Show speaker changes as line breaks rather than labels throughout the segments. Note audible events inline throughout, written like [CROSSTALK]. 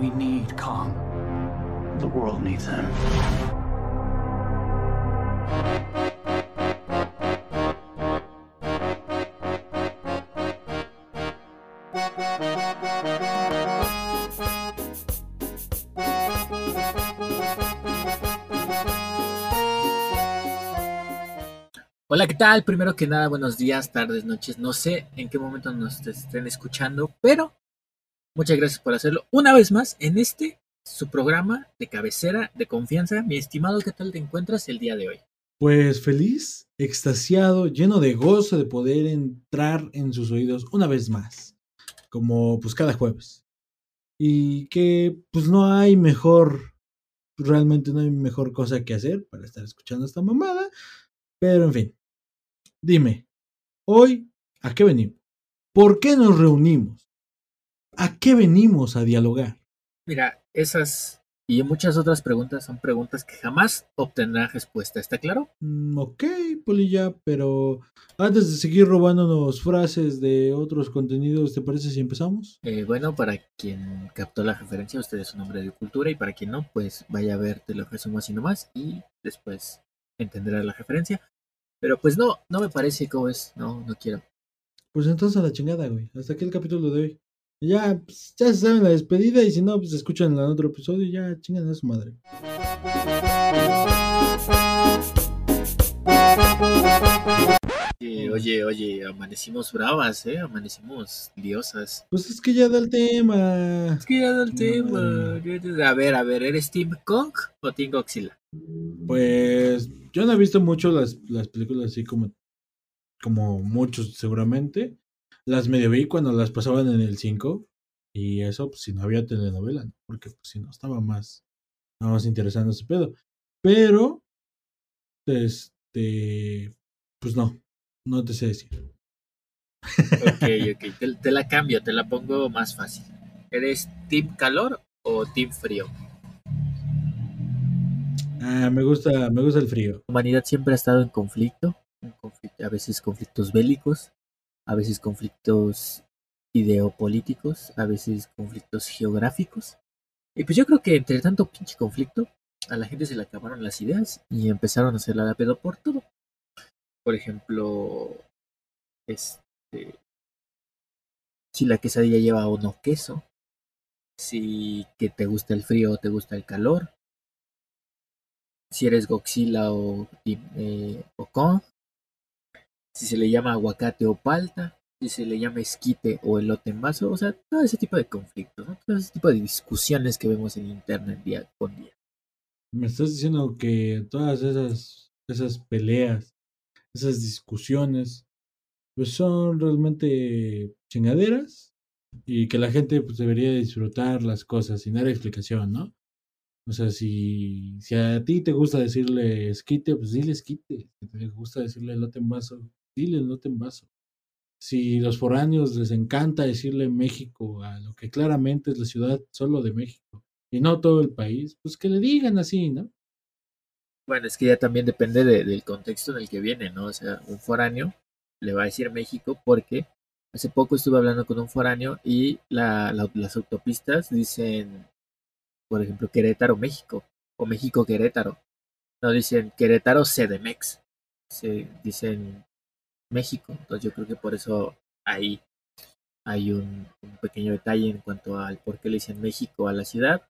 we need Kong. The world needs him.
Hola, ¿qué tal? Primero que nada, buenos días, tardes, noches. No sé en qué momento nos estén escuchando, pero muchas gracias por hacerlo una vez más en este, su programa de cabecera de confianza. Mi estimado, ¿qué tal te encuentras el día de hoy?
Pues feliz, extasiado, lleno de gozo de poder entrar en sus oídos una vez más, como pues cada jueves. Y que pues no hay mejor, realmente no hay mejor cosa que hacer para estar escuchando esta mamada, pero en fin, Dime, hoy, ¿a qué venimos? ¿Por qué nos reunimos? ¿A qué venimos a dialogar?
Mira, esas y muchas otras preguntas son preguntas que jamás obtendrán respuesta, ¿está claro?
Mm, ok, Polilla, pero antes de seguir robándonos frases de otros contenidos, ¿te parece si empezamos?
Eh, bueno, para quien captó la referencia, usted es un hombre de cultura y para quien no, pues vaya a ver, te lo resumo así nomás y después entenderá la referencia. Pero pues no, no me parece como es. No, no quiero.
Pues entonces a la chingada, güey. Hasta aquí el capítulo de hoy. Ya, pues, ya se saben la despedida y si no, pues escuchan el otro episodio y ya chingan a su madre.
oye, oye, amanecimos bravas, ¿eh? Amanecimos diosas.
Pues es que ya da el tema.
Es que ya da el tema. A ver, a ver, ¿eres Team Kong o Team Godzilla?
Pues yo no he visto mucho las, las películas así como, como muchos seguramente. Las medio vi cuando las pasaban en el 5. Y eso, pues si no había telenovela, porque pues, si no estaba más, estaba más interesante ese pedo. Pero, este, pues no, no te sé decir.
Ok, [LAUGHS] ok, te, te la cambio, te la pongo más fácil. ¿Eres Team Calor o Team Frío?
Ah, me gusta, me gusta el frío.
La humanidad siempre ha estado en conflicto, a veces conflictos bélicos, a veces conflictos ideopolíticos, a veces conflictos geográficos. Y pues yo creo que entre tanto pinche conflicto, a la gente se le acabaron las ideas y empezaron a hacer la pedo por todo. Por ejemplo, este, si la quesadilla lleva o no queso, si que te gusta el frío o te gusta el calor, si eres Godzilla o, eh, o Kong, si se le llama aguacate o palta, si se le llama esquite o elote en vaso, o sea, todo ese tipo de conflictos, todo ese tipo de discusiones que vemos en internet día con día.
Me estás diciendo que todas esas, esas peleas, esas discusiones, pues son realmente chingaderas y que la gente pues, debería disfrutar las cosas sin dar explicación, ¿no? O sea, si, si a ti te gusta decirle esquite, pues dile esquite. Si te gusta decirle elote en vaso, dile elote en vaso. Si los foráneos les encanta decirle México a lo que claramente es la ciudad solo de México y no todo el país, pues que le digan así, ¿no?
Bueno, es que ya también depende del contexto en el que viene, ¿no? O sea, un foráneo le va a decir México porque hace poco estuve hablando con un foráneo y la, las autopistas dicen por ejemplo, Querétaro, México, o México, Querétaro. No dicen Querétaro, CDMX. Se dicen México. Entonces yo creo que por eso ahí hay un, pequeño detalle en cuanto al por qué le dicen México a la ciudad.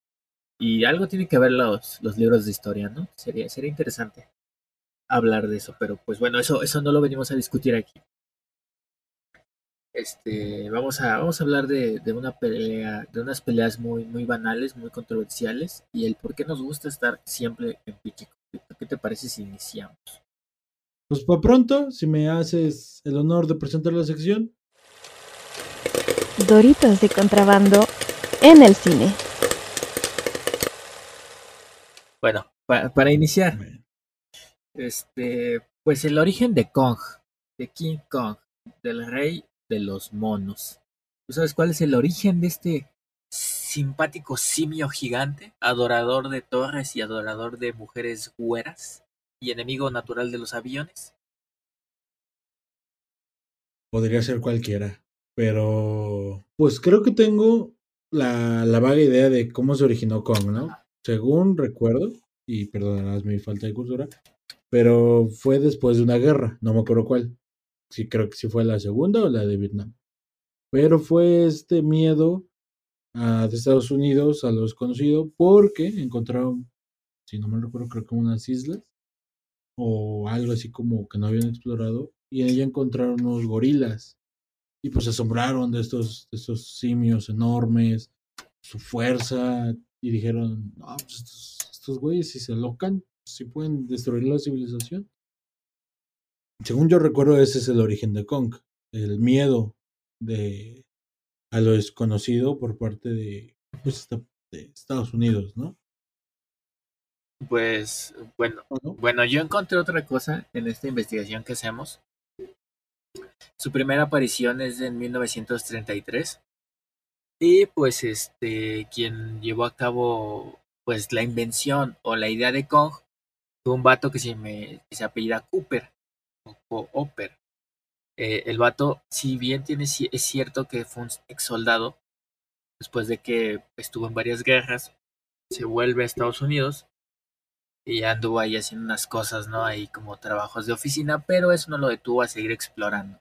Y algo tiene que ver los, los libros de historia, ¿no? Sería, sería interesante hablar de eso, pero pues bueno, eso, eso no lo venimos a discutir aquí. Este, vamos a, vamos a hablar de, una pelea, de unas peleas muy, muy banales, muy controversiales, y el por qué nos gusta estar siempre en pique ¿Qué te parece si iniciamos?
Pues para pronto, si me haces el honor de presentar la sección.
Doritos de contrabando en el cine.
Bueno, para iniciar, este, pues el origen de Kong, de King Kong, del rey de los monos. ¿Tú sabes cuál es el origen de este simpático simio gigante, adorador de torres y adorador de mujeres güeras y enemigo natural de los aviones?
Podría ser cualquiera, pero pues creo que tengo la, la vaga idea de cómo se originó Kong, ¿no? Según recuerdo, y perdonarás mi falta de cultura, pero fue después de una guerra, no me acuerdo cuál. Sí, creo que sí fue la segunda o la de Vietnam. Pero fue este miedo a, de Estados Unidos a lo desconocido porque encontraron, si no me recuerdo, creo que unas islas o algo así como que no habían explorado y ella encontraron unos gorilas y pues se asombraron de estos, de estos simios enormes, su fuerza y dijeron, no, pues estos, güeyes si se alocan, si pueden destruir la civilización. Según yo recuerdo, ese es el origen de Kong, el miedo de a lo desconocido por parte de, pues, de Estados Unidos, ¿no?
Pues bueno, bueno, yo encontré otra cosa en esta investigación que hacemos. Su primera aparición es en 1933 y pues este quien llevó a cabo pues la invención o la idea de Kong fue un vato que se, me, que se apellida Cooper o Oper. Eh, el vato, si bien tiene, es cierto que fue un ex soldado, después de que estuvo en varias guerras, se vuelve a Estados Unidos y anduvo ahí haciendo unas cosas, ¿no? Ahí como trabajos de oficina, pero eso no lo detuvo a seguir explorando.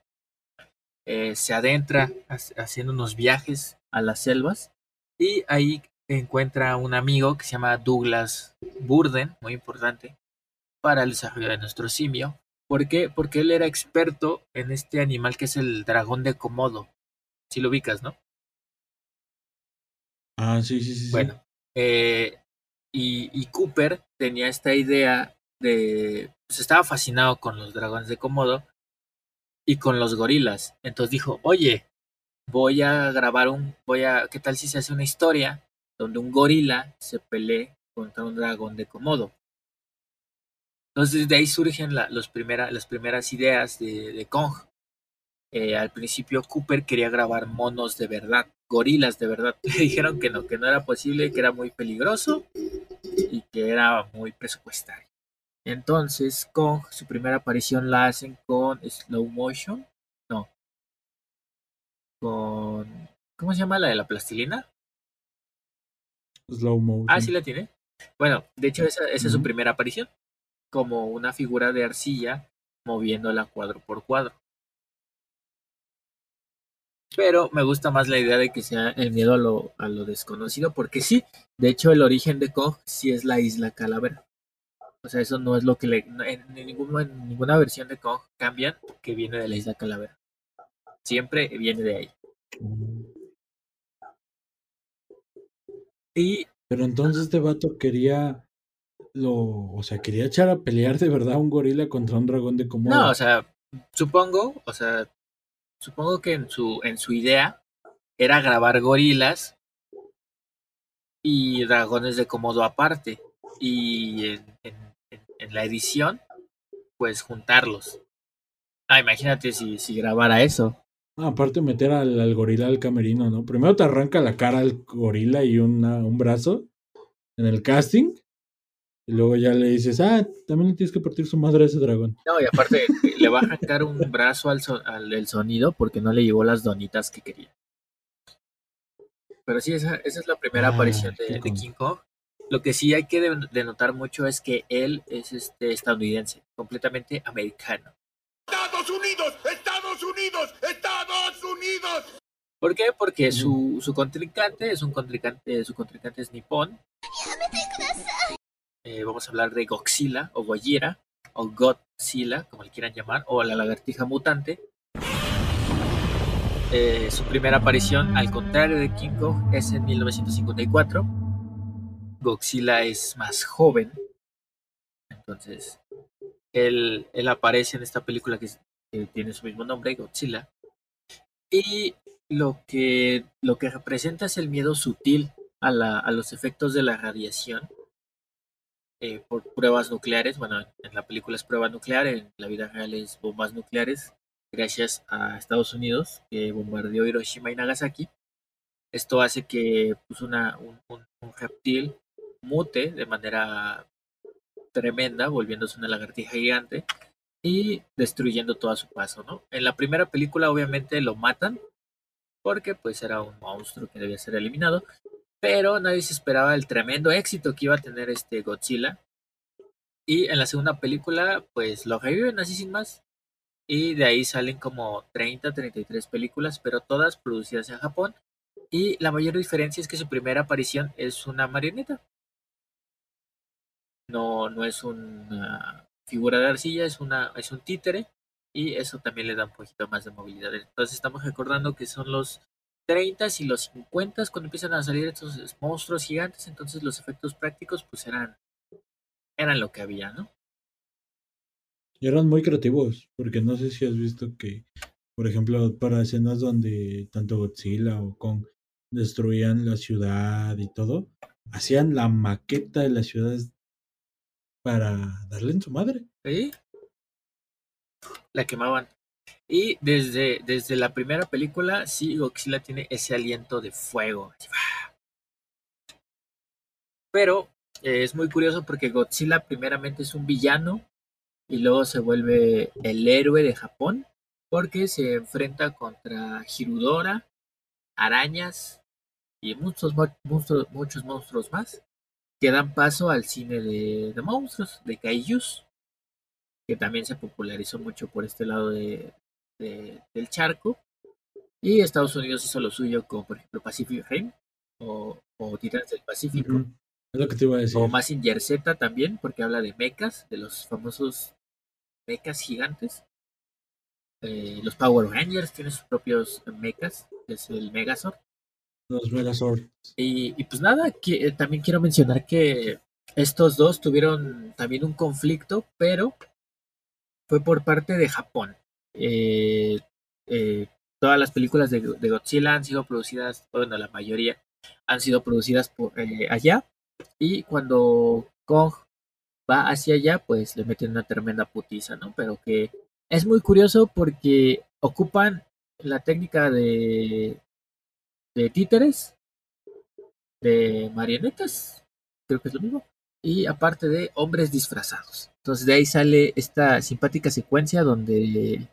Eh, se adentra haciendo unos viajes a las selvas y ahí encuentra un amigo que se llama Douglas Burden, muy importante, para el desarrollo de nuestro simio, ¿Por qué? Porque él era experto en este animal que es el dragón de Komodo. Si lo ubicas, ¿no?
Ah, sí, sí, sí.
Bueno, eh, y, Cooper tenía esta idea de, pues estaba fascinado con los dragones de Komodo y con los gorilas. Entonces dijo, oye, voy a grabar un, voy a, ¿qué tal si se hace una historia donde un gorila se pelee contra un dragón de Komodo? Entonces de ahí surgen las primeras ideas de, Kong. Eh, al principio Cooper quería grabar monos de verdad, gorilas de verdad. [LAUGHS] Le dijeron que no, que no era posible, que era muy peligroso y que era muy presupuestario. Entonces Kong, su primera aparición la hacen con slow motion. No. Con... ¿Cómo se llama la de la plastilina?
Slow motion.
Ah, sí la tiene. Bueno, de hecho esa, esa es su primera aparición como una figura de arcilla moviéndola cuadro por cuadro. Pero me gusta más la idea de que sea el miedo a lo, a lo desconocido, porque sí, de hecho el origen de Kong sí es la isla Calavera. O sea, eso no es lo que le, en, ninguna, en ninguna versión de Kong cambian que viene de la isla Calavera. Siempre viene de ahí.
Y, Pero entonces este vato quería lo, o sea, quería echar a pelear de verdad a un gorila contra un dragón de Komodo.
No, o sea, supongo, o sea, supongo que en su, en su idea era grabar gorilas y dragones de Komodo aparte. Y en, en, la edición, pues juntarlos. Ah, imagínate si, si grabara eso.
Ah, aparte meter al, al, gorila al camerino, ¿no? Primero te arranca la cara al gorila y una, un brazo en el casting. Y luego ya le dices, ah, también le tienes que partir su madre a ese dragón.
No, y aparte le va a arrancar un brazo al, al sonido porque no le llevó las donitas que quería. Pero sí, esa, esa es la primera ah, aparición de, King Kong. Lo que sí hay que denotar mucho es que él es este estadounidense, completamente americano.
¡Estados Unidos! ¡Estados Unidos! ¡Estados Unidos!
¿Por qué? Porque su, su contrincante es un contrincante, su contrincante es nipón. Eh, vamos a hablar de Godzilla o Gojira o Godzilla, como le quieran llamar, o la lagartija mutante. Eh, su primera aparición, al contrario de King Kong, es en 1954. Godzilla es más joven. Entonces, él, él aparece en esta película que, tiene su mismo nombre, Godzilla. Y lo que, lo que representa es el miedo sutil a, la, a los efectos de la radiación eh, por pruebas nucleares. Bueno, en la película es prueba nuclear, en la vida real es bombas nucleares, gracias a Estados Unidos, que bombardeó Hiroshima y Nagasaki. Esto hace que pues, una, un, reptil mute de manera tremenda, volviéndose una lagartija gigante y destruyendo todo a su paso, ¿no? En la primera película obviamente lo matan, porque pues era un monstruo que debía ser eliminado, pero nadie se esperaba el tremendo éxito que iba a tener este Godzilla. Y en la segunda película, pues lo reviven así sin más. Y de ahí salen como 30, 33 películas, pero todas producidas en Japón. Y la mayor diferencia es que su primera aparición es una marioneta. No, no es una figura de arcilla, es, una, es un títere. Y eso también le da un poquito más de movilidad. Entonces estamos recordando que son los 30 y los 50 cuando empiezan a salir estos monstruos gigantes. Entonces los efectos prácticos pues eran, eran lo que había, ¿no?
Y eran muy creativos, porque no sé si has visto que, por ejemplo, para escenas donde tanto Godzilla o Kong destruían la ciudad y todo, hacían la maqueta de las ciudades para darle en su madre.
¿Sí? La quemaban. Y desde, desde la primera película, sí, Godzilla tiene ese aliento de fuego. Pero eh, es muy curioso porque Godzilla primeramente es un villano y luego se vuelve el héroe de Japón porque se enfrenta contra Hirudora, arañas y muchos monstruos, muchos monstruos más que dan paso al cine de, de monstruos, de kaijus, que también se popularizó mucho por este lado de, de, del charco. Y Estados Unidos hizo lo suyo con, por ejemplo, Pacific Rim o, o Titanes del Pacífico.
Ujú. Es lo que te iba a decir.
O Mazinger Z también, porque habla de mechas, de los famosos mechas gigantes. Eh, los Power Rangers tienen sus propios mechas, que es el Megazord.
Los Megazord.
Y, y pues nada, que, eh, también quiero mencionar que estos dos tuvieron también un conflicto, pero fue por parte de Japón. Eh, eh, todas las películas de, Godzilla han sido producidas, bueno, la mayoría han sido producidas eh, allá. Y cuando Kong va hacia allá, pues le meten una tremenda putiza, ¿no? Pero que es muy curioso porque ocupan la técnica de, de títeres, de marionetas, creo que es lo mismo, y aparte de hombres disfrazados. Entonces de ahí sale esta simpática secuencia donde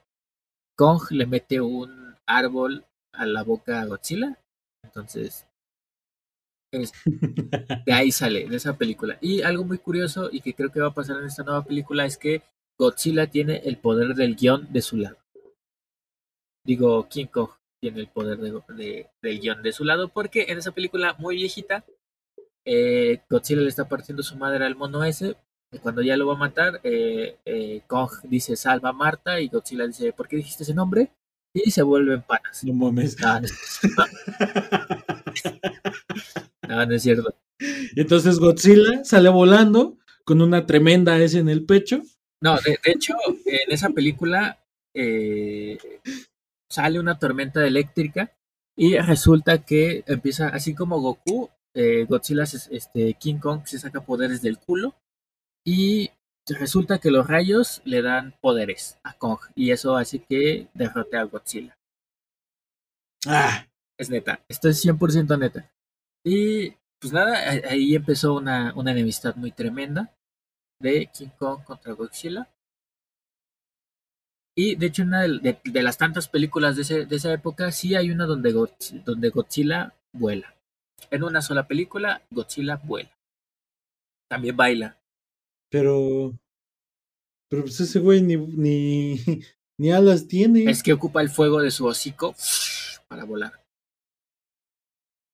Kong le mete un árbol a la boca a Godzilla. Entonces, es- [LAUGHS] de ahí sale, de esa película. Y algo muy curioso y que creo que va a pasar en esta nueva película es que Godzilla tiene el poder del guion de su lado. Digo, King Kong tiene el poder de, de- del guion de su lado porque en esa película muy viejita, eh, Godzilla le está partiendo su madre al mono ese. Y cuando ya lo va a matar, eh, eh, Kong dice salva a Marta y Godzilla dice ¿por qué dijiste ese nombre? Y se vuelven panas.
No mames.
No, no es- [LAUGHS] no, no es cierto.
Y entonces Godzilla sale volando con una tremenda S en el pecho.
No, de, de hecho, en esa película eh, sale una tormenta eléctrica y resulta que empieza, así como Goku, eh, Godzilla, se- este, King Kong se saca poderes del culo y resulta que los rayos le dan poderes a Kong y eso hace que derrote a Godzilla.
Ah,
Es neta, esto es 100% neta. Y pues nada, ahí empezó una, una enemistad muy tremenda de King Kong contra Godzilla. Y de hecho, una de, de- de las tantas películas de, ese- de esa época, sí hay una donde, donde Godzilla vuela. En una sola película, Godzilla vuela. También baila.
Pero. Pero pues ese güey ni, ni, [LAUGHS] ni alas tiene.
Es que ocupa el fuego de su hocico [SNIFFS] para volar.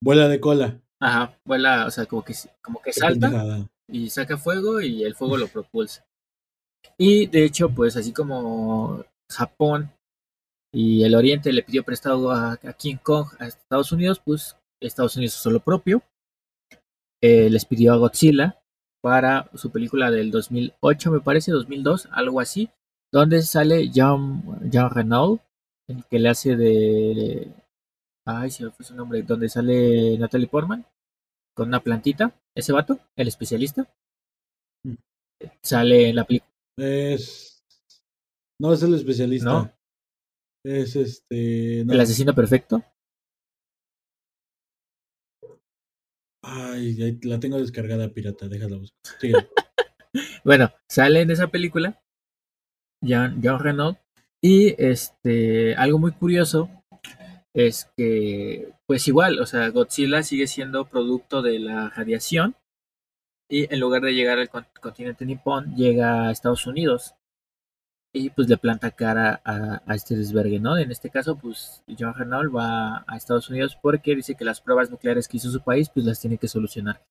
Vuela de cola.
Ajá, vuela, o sea, como que, como que salta. y saca fuego y el fuego lo propulsa. Y de hecho, pues así como Japón y el Oriente le pidió prestado a, a King Kong a Estados Unidos, pues Estados Unidos hizo lo propio. Eh, les pidió a Godzilla para su película del 2008, me parece, 2002, algo así, donde sale Jean, Jean Renault, el que le hace de... Ay, se me fue su nombre, donde sale Natalie Portman con una plantita, ese vato, el especialista,
Mm.
sale en la película.
Es. No es el especialista.
No.
Es este. no.
El asesino perfecto.
Ay, la tengo descargada pirata, déjala buscar. [LAUGHS]
Bueno, sale en esa película Jean, Jean Renault. Y este, algo muy curioso es que, pues igual, o sea, Godzilla sigue siendo producto de la radiación y en lugar de llegar al continente nipón, llega a Estados Unidos y pues le planta cara a, este desvergue, ¿no? En este caso, pues John Renault va a Estados Unidos porque dice que las pruebas nucleares que hizo su país, pues las tiene que solucionar.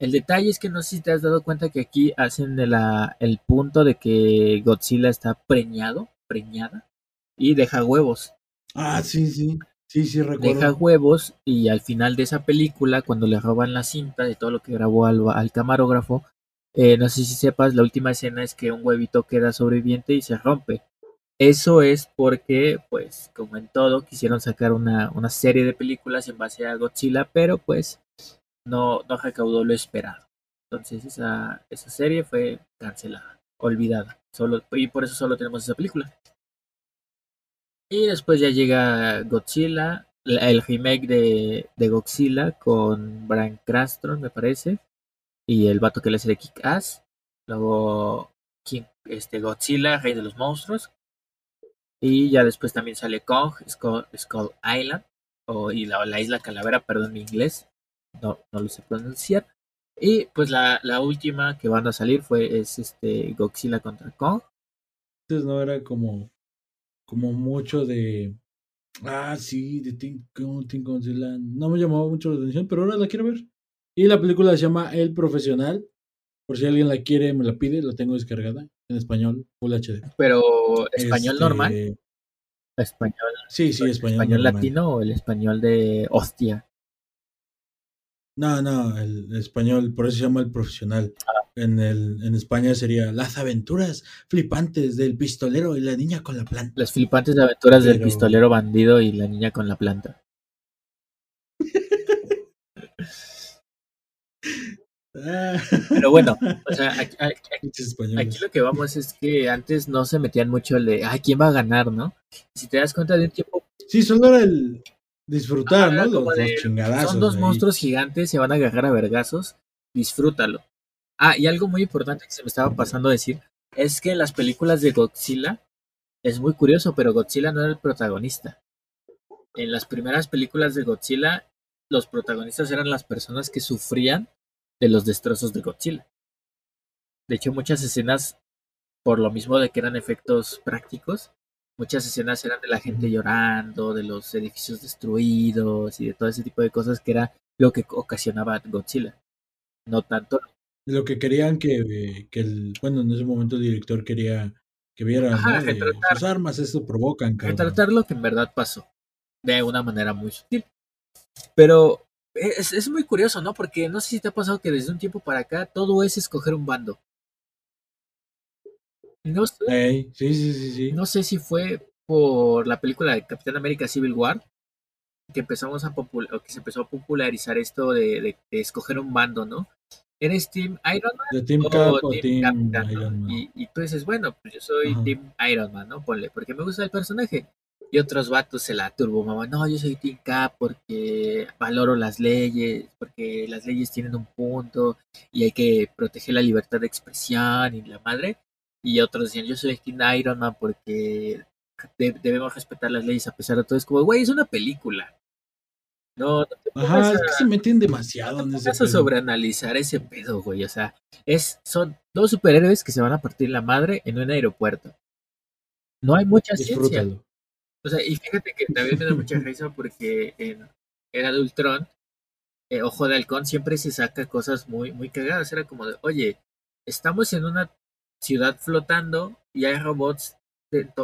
El detalle es que no sé si te has dado cuenta que aquí hacen de la, el punto de que Godzilla está preñado, preñada, y deja huevos.
Ah, sí, sí. Sí, sí, recuerdo.
Deja huevos y al final de esa película, cuando le roban la cinta de todo lo que grabó al, camarógrafo, eh, no sé si sepas, la última escena es que un huevito queda sobreviviente y se rompe. Eso es porque, pues, como en todo, quisieron sacar una, una serie de películas en base a Godzilla, pero pues no, no recaudó lo esperado. Entonces esa, esa serie fue cancelada, olvidada. Solo, y por eso solo tenemos esa película. Y después ya llega Godzilla, el remake de, de Godzilla con Brian Cranston, me parece. Y el vato que le hace de Kick-Ass. Luego King, este, Godzilla, Rey de los Monstruos. Y ya después también sale Kong, Skull, Island. O, y la, la, isla Calavera, perdón mi inglés. No, no lo sé pronunciar. Y pues la, la última que van a salir fue es este Godzilla contra Kong.
Entonces no era como como mucho de, ah, sí, de Tim, Godzilla. No me llamaba mucho la atención, pero ahora la quiero ver. Y la película se llama El Profesional. Por si alguien la quiere, me la pide, la tengo descargada en español, Full HD.
Pero español este, normal. Español.
Sí, sí, español.
¿Español latino o el español de hostia?
No, no, el español, por eso se llama el profesional. Ah. En, el, en España sería Las aventuras flipantes del pistolero y la niña con la planta.
Las flipantes aventuras del pistolero bandido y la niña con la planta. Pero bueno, o sea, [LAUGHS] aquí, lo que vamos es que antes no se metían mucho el de, ay, ¿quién va a ganar, no? Si te das cuenta de un tiempo...
Sí, solo era el, disfrutar, ¿no? Los,
Son dos monstruos gigantes, se van a agarrar a vergazos, disfrútalo. Ah, y algo muy importante que se me estaba pasando a decir es que en las películas de Godzilla es muy curioso, pero Godzilla no era el protagonista. En las primeras películas de Godzilla, los protagonistas eran las personas que sufrían de los destrozos de Godzilla. De hecho, muchas escenas, por lo mismo de que eran efectos prácticos, muchas escenas eran de la gente llorando, de los edificios destruidos y de todo ese tipo de cosas que era lo que ocasionaba Godzilla. No tanto.
Lo que querían que, que el, bueno, en ese momento el director quería que vieran sus armas, eso provocan.
Retratar lo que en verdad pasó, de una manera muy sutil. Pero es, es muy curioso, ¿no? Porque no sé si te ha pasado que desde un tiempo para acá todo es escoger un bando. No sé,
sí, sí, sí, sí.
No sé si fue por la película de Capitán América Civil War que empezamos a o que se empezó a popularizar esto de, escoger un bando, ¿no? ¿Eres Team Iron Man?
Team o, Team, Iron Man.
Y, tú dices, bueno, pues yo soy Team Iron Man, ¿no? Ponle, porque me gusta el personaje. Y otros vatos se la turbo, mamá. No, yo soy Team Cap porque valoro las leyes, porque las leyes tienen un punto y hay que proteger la libertad de expresión y la madre. Y otros decían, yo soy Team Iron Man porque debemos respetar las leyes a pesar de todo. Es como, güey, es una película. No, no
te Ajá, es que se meten demasiado
no te en ese sobreanalizar ese pedo, güey. O sea, es, son dos superhéroes que se van a partir la madre en un aeropuerto. No hay mucha ciencia. Sea, y fíjate que también me da mucha risa porque en Era de eh, Ojo de Halcón siempre se saca cosas muy, muy cagadas. Era como de, oye, estamos en una ciudad flotando y hay robots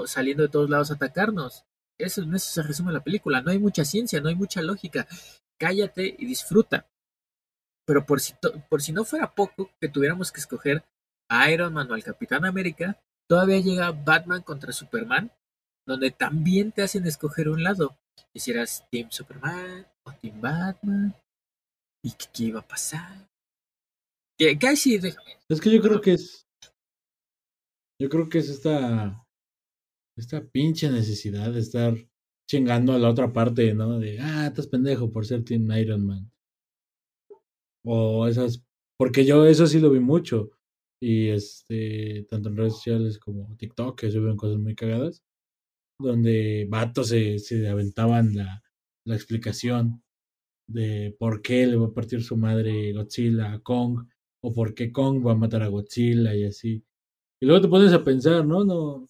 saliendo de todos lados a atacarnos. Eso, en eso se resume la película. No hay mucha ciencia, no hay mucha lógica. Cállate y disfruta. Pero por si, por si no fuera poco que tuviéramos que escoger a Iron Man o al Capitán América, todavía llega Batman contra Superman, donde también te hacen escoger un lado. Hicieras Team Superman o Team Batman. ¿Y qué, iba a pasar? ¿Qué, qué hay
Es que yo creo que es yo creo que es esta, esta pinche necesidad de estar chingando a la otra parte, ¿no? De, ah, estás pendejo por ser Team Iron Man. O esas, porque yo eso sí lo vi mucho. Y este, tanto en redes sociales como TikTok, que suben cosas muy cagadas, donde vatos se, se aventaban la, la explicación de por qué le va a partir su madre Godzilla a Kong, o por qué Kong va a matar a Godzilla y así. Y luego te pones a pensar, ¿no? No,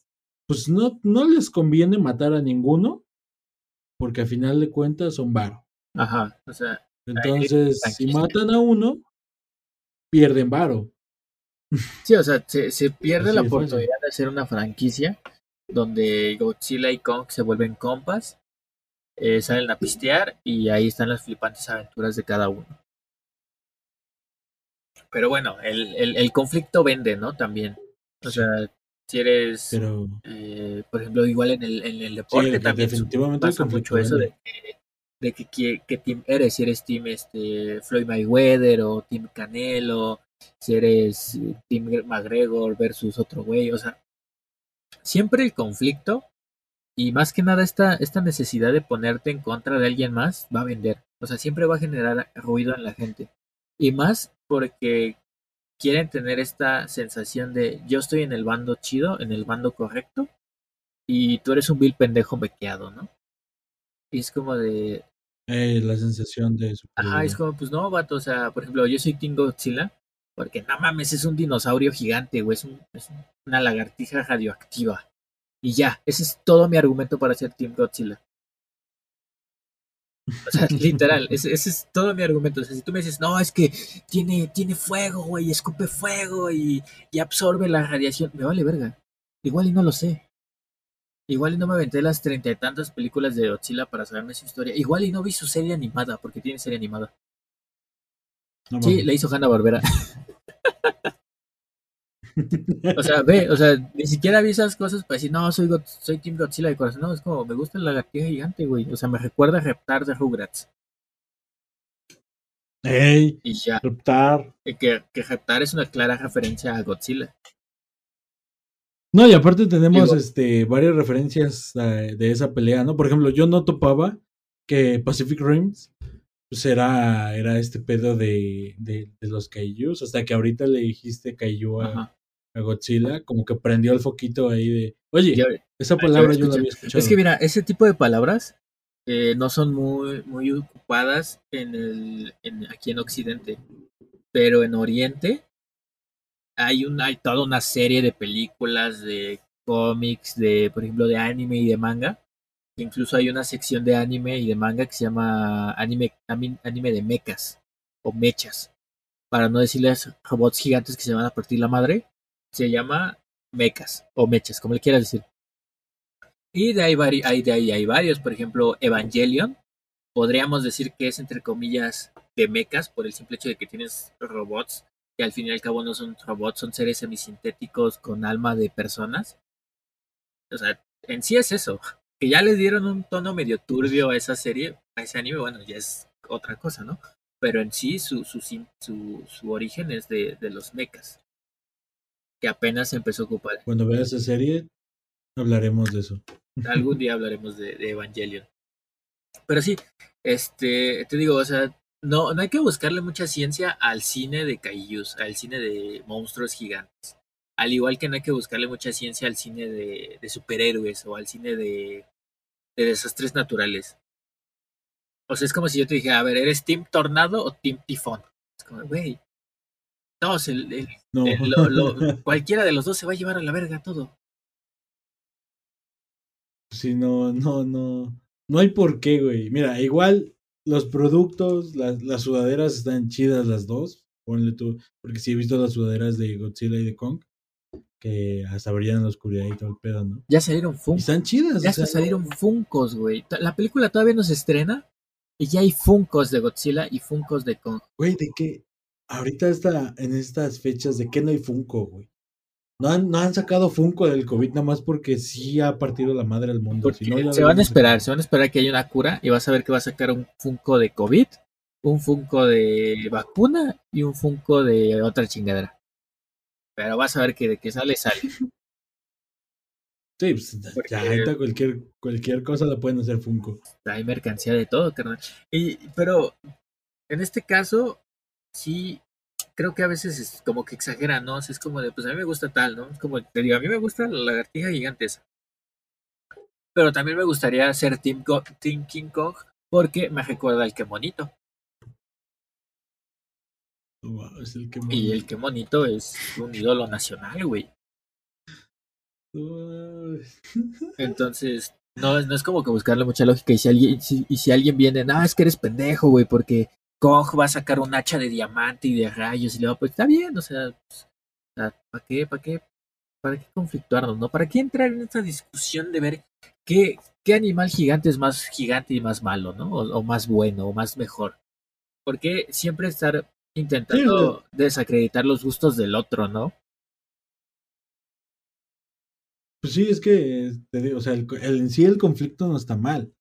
pues no, no les conviene matar a ninguno, porque a final de cuentas son varo.
Ajá, o sea,
Entonces, si matan a uno, pierden varo.
sí, o sea, se, se pierde
Así
la
fácil.
oportunidad de hacer una franquicia donde Godzilla y Kong se vuelven compas, eh, salen a pistear y ahí están las flipantes aventuras de cada uno. Pero bueno, el, el, el conflicto vende, ¿no? También. O
Sí.
sea, si eres,
Pero
eh, por ejemplo, igual en el, en el deporte
de-
también
definitivamente
pasa mucho eso de que, de que, qué- qué team eres, si eres team este, Floyd Mayweather o team Canelo, si eres eh, team McGregor versus otro güey, o sea, siempre el conflicto y más que nada esta, esta necesidad de ponerte en contra de alguien más va a vender, o sea, siempre va a generar ruido en la gente. Y más porque quieren tener esta sensación de yo estoy en el bando chido, en el bando correcto y tú eres un vil pendejo bequeado, ¿no? Y es como de,
eh, la sensación de
Ajá, es como, pues no, vato, o sea, por ejemplo, yo soy Team Godzilla, porque no mames, es un dinosaurio gigante, güey, es, un- es una lagartija radioactiva. Y ya, ese es todo mi argumento para ser Team Godzilla. O sea, [LAUGHS] literal, ese, ese es todo mi argumento. O sea, si tú me dices, no, es que tiene, tiene fuego, güey, escupe fuego y, y absorbe la radiación, me vale verga. Igual y no lo sé. Igual y no me aventé las treinta y tantas películas de Godzilla para saberme su historia. Igual y no vi su serie animada, porque tiene serie animada.
No
Sí, la hizo Hanna Barbera. [LAUGHS] O sea, ve, o sea, ni siquiera vi esas cosas para decir, no, soy, God- soy Team Godzilla de corazón. No, es como, me gusta la lagartija gigante, güey. O sea, me recuerda a Reptar de Rugrats.
¡Ey!
Y ya,
Reptar.
que, que Reptar es una clara referencia a Godzilla.
No, y aparte tenemos
Digo-
este varias referencias eh, de esa pelea, ¿no? Por ejemplo, yo no topaba que Pacific Rims pues era, era este pedo de, de, de los kaijus, hasta que ahorita le dijiste kaiju a, a Godzilla, como que prendió el foquito ahí de, oye,
Ya-
esa
yo
palabra
la
yo la había escuchado.
Es que mira, ese tipo de palabras eh, no son muy, muy ocupadas en el, en, aquí en Occidente, pero en Oriente hay, una, hay toda una serie de películas, de cómics, de, por ejemplo, de anime y de manga. Incluso hay una sección de anime y de manga que se llama anime, anime de mechas o mechas. Para no decirles robots gigantes que se van a partir la madre, se llama mechas o mechas, como le quieras decir. Y de ahí, hay, de ahí hay varios, por ejemplo, Evangelion. Podríamos decir que es entre comillas de mechas por el simple hecho de que tienes robots que al fin y al cabo no son robots, son seres semisintéticos con alma de personas. O sea, en sí es eso. Que ya le dieron un tono medio turbio a esa serie, a ese anime, bueno, ya es otra cosa, ¿no? Pero en sí su, su, su, su origen es de, de los mechas. Que apenas empezó a ocupar.
Cuando veas esa serie, hablaremos de eso. [LAUGHS]
Algún día hablaremos de, de Evangelion. Pero sí, este, te digo, o sea, no, no hay que buscarle mucha ciencia al cine de kaijus, al cine de monstruos gigantes. Al igual que no hay que buscarle mucha ciencia al cine de, de superhéroes o al cine de, de desastres naturales. O sea, es como si yo te dijera, a ver, ¿eres Team Tornado o Team Tifón? Es como, güey, todos, el, el-
No.
el- lo- lo- [LAUGHS] cualquiera de los dos se va a llevar a la verga todo.
Sí, no, no, no. No hay por qué, güey. Mira, igual los productos, las, las sudaderas están chidas las dos. Ponle tú, porque sí he visto las sudaderas de Godzilla y de Kong, que hasta brillan en la oscuridad y todo el pedo, ¿no?
Ya salieron
Y
Funko.
están chidas.
Ya
o sea,
hasta salieron Funcos, güey. La película todavía no se estrena y ya hay Funcos de Godzilla y Funcos de Kong.
Güey, ¿de qué? Ahorita está en estas fechas, ¿de qué no hay Funko, güey? No han, no han sacado Funko del COVID nada más porque sí ha partido la madre del mundo. Si no,
se van a esperar, se van a esperar que haya una cura y vas a ver que va a sacar un Funko de COVID, un Funko de vacuna y un Funko de otra chingadera. Pero vas a ver que de que sale, sale.
Sí, pues,
Porque-
ya ahorita cualquier, cualquier cosa la pueden hacer Funko.
Hay mercancía de todo, carnal. Y, pero en este caso, sí, creo que a veces es como que exageran, ¿no? O sea, es como de, pues a mí me gusta tal, ¿no? Es como, te digo, a mí me gusta la lagartija gigante esa. Pero también me gustaría ser Team, Go- Team King Kong Porque me recuerda al que monito.
Wow, es el que
Y el que monito es un ídolo nacional, güey. Entonces, no, no es como que buscarle mucha lógica. Y si alguien, si- y si alguien viene, no, es que eres pendejo, güey, porque Kong va a sacar un hacha de diamante y de rayos. Y le va, pues está bien, o sea, pues, ¿para qué, para qué, para qué conflictuarnos, no? ¿Para qué entrar en esta discusión de ver qué, qué animal gigante es más gigante y más malo, ¿no? O, o más bueno, o más mejor. ¿Por qué siempre estar intentando desacreditar los gustos del otro, no?
Pues sí, es que, te digo, o sea, el, el- en sí el conflicto no está mal.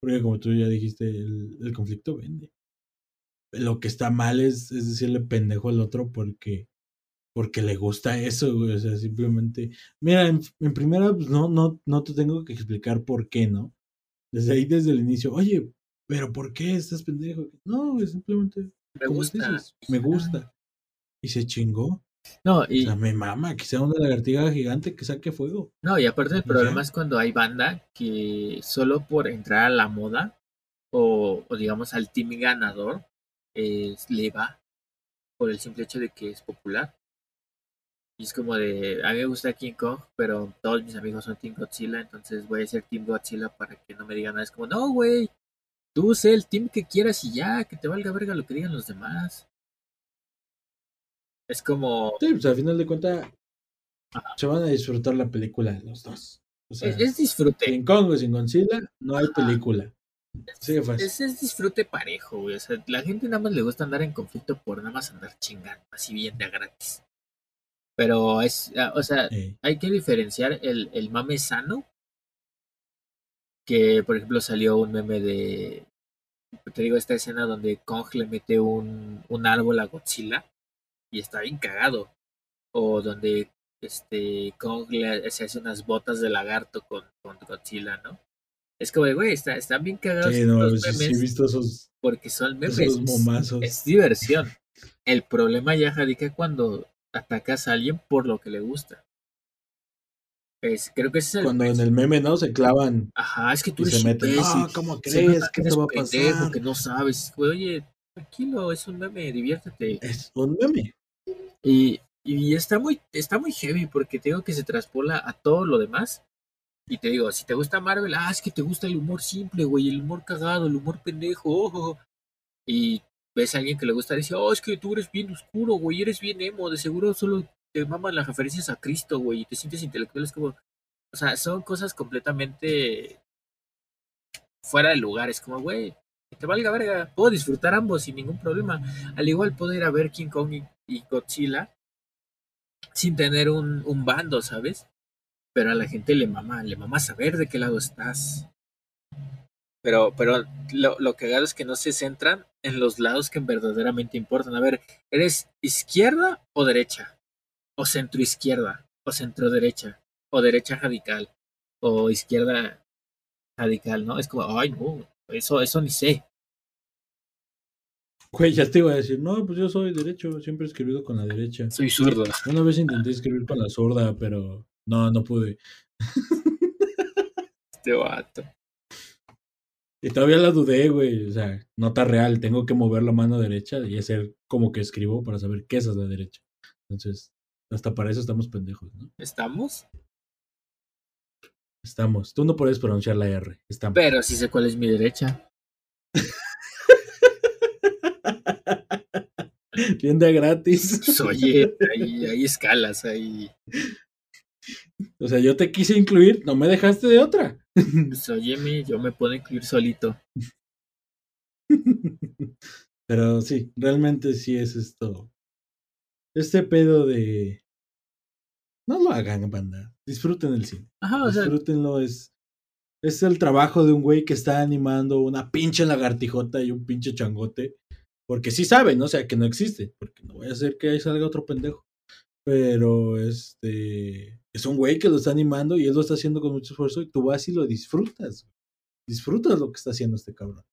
Porque como tú ya dijiste, el, el conflicto vende. Lo que está mal es, es decirle pendejo al otro porque, porque le gusta eso, güey. O sea, simplemente. Mira, en, en primera, pues no, no, no te tengo que explicar por qué, ¿no? Desde ahí, desde el inicio, oye, pero ¿por qué estás pendejo? No, güey, simplemente.
Me gusta.
dices, me gusta. Y se chingó.
No,
O
y,
sea, me mama que sea una lagartija gigante que saque fuego.
No, y aparte el problema es cuando hay banda que solo por entrar a la moda o, o digamos al team ganador eh, le va por el simple hecho de que es popular. Y es como de, a mí me gusta King Kong, pero todos mis amigos son Team Godzilla, entonces voy a ser Team Godzilla para que no me digan nada. Es como, no, güey, tú sé el team que quieras y ya, que te valga verga lo que digan los demás. Es como,
Sí, pues al final de cuentas se van a disfrutar la película los dos. O sea,
es, es disfrute.
sin Kong o sin Godzilla no hay
Ajá.
película. Sí.
Es, es disfrute parejo, güey. O sea, la gente nada más le gusta andar en conflicto por nada más andar chingando, así bien de gratis. Pero es, ah, o sea, hay que diferenciar el, el mame sano. Que, por ejemplo, salió un meme de. Te digo, esta escena donde Kong le mete un, un árbol a Godzilla y está bien cagado. O donde este Kong le, se hace unas botas de lagarto con, con Godzilla, ¿no? Es como, de, güey, está, están bien cagados
Sí, no,
los
sí, sí,
memes
he visto esos,
porque son memes.
esos
es- es diversión. El problema ya radica cuando atacas a alguien por lo que le gusta. Es, creo que ese es el
Cuando en el meme, ¿no? Se clavan.
Ajá, es que tú eres
se meten, "No, ¿cómo crees
eres
esto va a pasar?"
que no sabes. Oye, tranquilo, es un meme, diviértete.
Es un meme.
Y, y está muy, está muy heavy porque te digo que se traspola a todo lo demás. Y te digo, si te gusta Marvel, ah, es que te gusta el humor simple, güey, el humor cagado, el humor pendejo. oh, oh, oh. Y ves a alguien que le gusta y dice, oh, es que tú eres bien oscuro, güey, eres bien emo, de seguro solo te maman las referencias a Cristo, güey, y te sientes intelectual. Es como, o sea, son cosas completamente fuera de lugar. Es como, güey, te valga verga, puedo disfrutar ambos sin ningún problema. Al igual puedo ir a ver King Kong y, Godzilla sin tener un, un bando, ¿sabes? Pero a la gente le mama, le mama saber de qué lado estás. Pero, pero lo, lo cagado es que no se centran en los lados que verdaderamente importan. A ver, ¿eres izquierda o derecha? O centro izquierda, o centro derecha, o derecha radical, o izquierda radical, ¿no? Es como, ay, no, eso, eso ni sé.
Güey, ya te iba a decir, no, pues yo soy derecho, siempre he escribido con la derecha.
Soy zurdo.
Una vez intenté escribir con la zurda, pero no, no pude. [LAUGHS]
Este vato.
Y todavía la dudé, güey. O sea, nota real. Tengo que mover la mano derecha y hacer como que escribo para saber qué esa es la derecha. Entonces, hasta para eso estamos pendejos, ¿no?
¿Estamos?
Estamos. Tú no puedes pronunciar la R. Estamos.
Pero sí sé cuál es mi derecha. [LAUGHS]
Tienda gratis.
Pues, oye, hay, hay escalas, hay.
O sea, yo te quise incluir, no me dejaste de otra.
Pues, óyeme, yo me puedo incluir solito. [LAUGHS]
Pero sí, realmente sí es esto. Este pedo de. No lo hagan, banda. Disfruten el cine.
Ajá, o sea,
Disfrútenlo. Es, es el trabajo de un güey que está animando una pinche lagartijota y un pinche changote. Porque sí saben, ¿no? O sea, que no existe. Porque no voy a hacer que ahí salga otro pendejo. Pero este. Es un güey que lo está animando y él lo está haciendo con mucho esfuerzo y tú vas y lo disfrutas. Disfrutas lo que está haciendo este cabrón.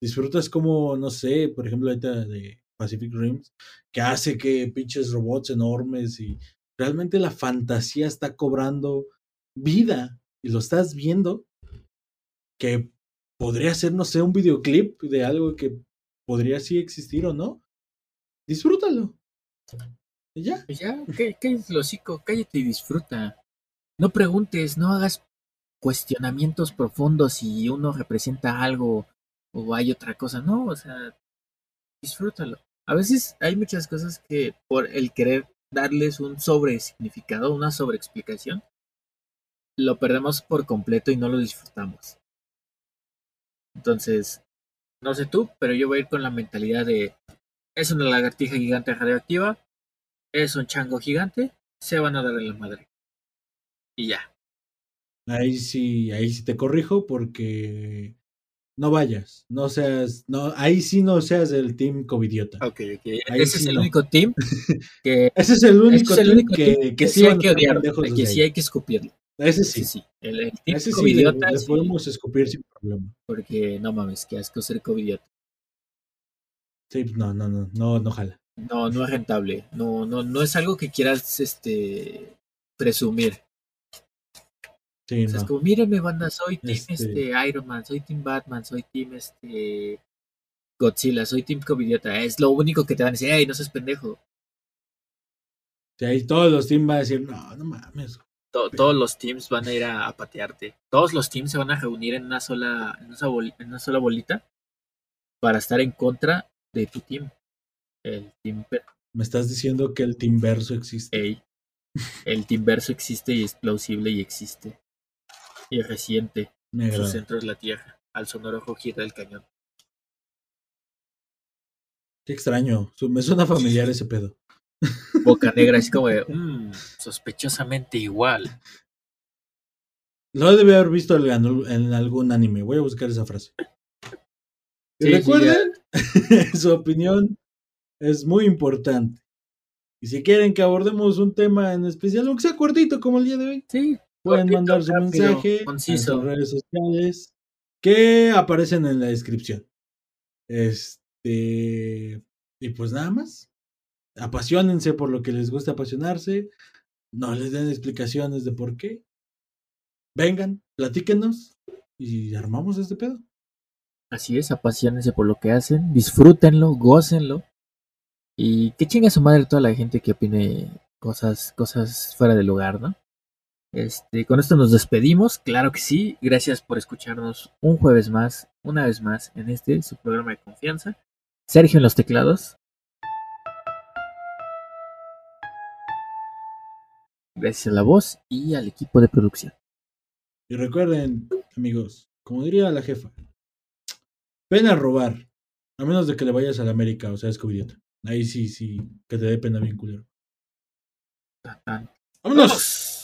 Disfrutas como, no sé, por ejemplo, ahorita de Pacific Rims, que hace que pinches robots enormes y realmente la fantasía está cobrando vida y lo estás viendo que podría ser, no sé, un videoclip de algo que podría sí existir o no. Disfrútalo. Y ya.
Pues ya, ¿qué, qué es lo hocico? Cállate y disfruta. No preguntes, no hagas cuestionamientos profundos si uno representa algo o hay otra cosa. No, o sea, disfrútalo. A veces hay muchas cosas que por el querer darles un sobre significado, una sobreexplicación, lo perdemos por completo y no lo disfrutamos. Entonces, no sé tú, pero yo voy a ir con la mentalidad de es una lagartija gigante radioactiva, es un chango gigante, se van a dar en la madre. Y ya.
Ahí sí, ahí sí te corrijo porque no vayas, no seas, no, ahí sí no seas del team covidiota.
Ok, ok.
Ahí
Ese
sí
es el
no.
único team [LAUGHS] que,
Ese es el único,
ese es el
team
único
que,
team
que sí
sí hay que odiar, que sí hay que escupirlo.
Ese
Sí,
sí.
El, el team
ese sí, le, podemos escupir sin problema.
porque no mames, qué asco ser covidiota.
Sí, no, no, no, no, no jala.
No, no es rentable. No, no, no es algo que quieras este presumir.
Sí, no.
como, mírenme, banda, soy team
Este-
este... Iron Man, soy team Batman, soy team este Godzilla, soy team covidiota. Es lo único que te van a decir, ey, no seas pendejo.
Sí, ahí todos los teams van a decir, no, no mames.
To- todos los teams van a ir a, a patearte. Todos los teams se van a reunir en una sola, en una sola, bol- en una sola bolita para estar en contra de tu team. El team
Me estás diciendo que el team verso existe.
ey. El team verso existe y es plausible y existe. Y reciente.
Me
Su centro es la tierra. Al sonoro rugir del cañón.
Qué extraño. Me suena familiar ese pedo.
Boca negra es como de, [LAUGHS] "Mm, sospechosamente igual.
Lo debe haber visto en algún- en algún anime. Voy a buscar esa frase.
Sí,
recuerden, [LAUGHS] su opinión es muy importante. Y si quieren que abordemos un tema en especial, aunque sea cortito como el día de hoy,
Sí,
pueden
cortito,
mandar su
rápido,
mensaje en
conciso.
sus redes sociales que aparecen en la descripción. Este. Y pues nada más. Apasionense por lo que les gusta apasionarse. No les den explicaciones de por qué. Vengan, platíquenos y armamos este pedo.
Así es, apasionense por lo que hacen, disfrútenlo, gócenlo. Y que chingue a su madre toda la gente que opine cosas, cosas fuera de lugar, ¿no? Este, con esto nos despedimos, claro que sí. Gracias por escucharnos un jueves más, una vez más, en este, su programa de confianza. Sergio en los teclados. Gracias a la voz y al equipo de producción.
Y recuerden, amigos, como diría la jefa, pena robar. A menos de que le vayas a la América o seas covidiota. Ahí sí, sí, que te dé pena bien culero. ¡Vámonos!